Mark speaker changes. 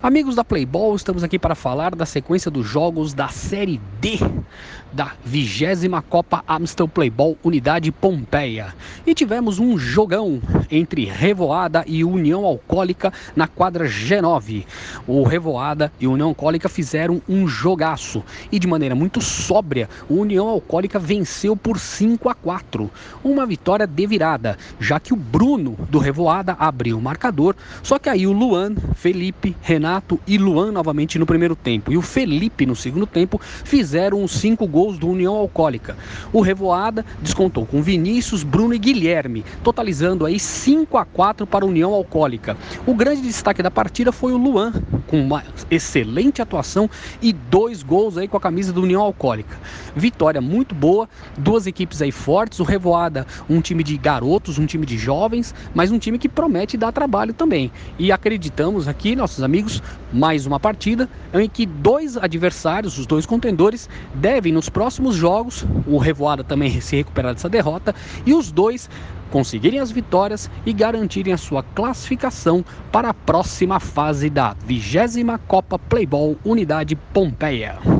Speaker 1: Amigos da Playball, estamos aqui para falar da sequência dos jogos da Série D da vigésima Copa Amstel Playball Unidade Pompeia. E tivemos um jogão entre Revoada e União Alcoólica na quadra G9. O Revoada e União Alcoólica fizeram um jogaço e de maneira muito sóbria, o União Alcoólica venceu por 5 a 4. Uma vitória de virada, já que o Bruno do Revoada abriu o marcador, só que aí o Luan, Felipe, Renato e Luan novamente no primeiro tempo e o Felipe no segundo tempo fizeram os cinco gols gols do União Alcoólica. O Revoada descontou com Vinícius, Bruno e Guilherme, totalizando aí 5 a 4 para a União Alcoólica. O grande destaque da partida foi o Luan, com uma excelente atuação e dois gols aí com a camisa do União Alcoólica. Vitória muito boa, duas equipes aí fortes, o Revoada, um time de garotos, um time de jovens, mas um time que promete dar trabalho também. E acreditamos aqui, nossos amigos, mais uma partida em que dois adversários, os dois contendores, devem nos próximos jogos, o Revoada também se recuperar dessa derrota e os dois conseguirem as vitórias e garantirem a sua classificação para a próxima fase da 20 Copa Playball Unidade Pompeia.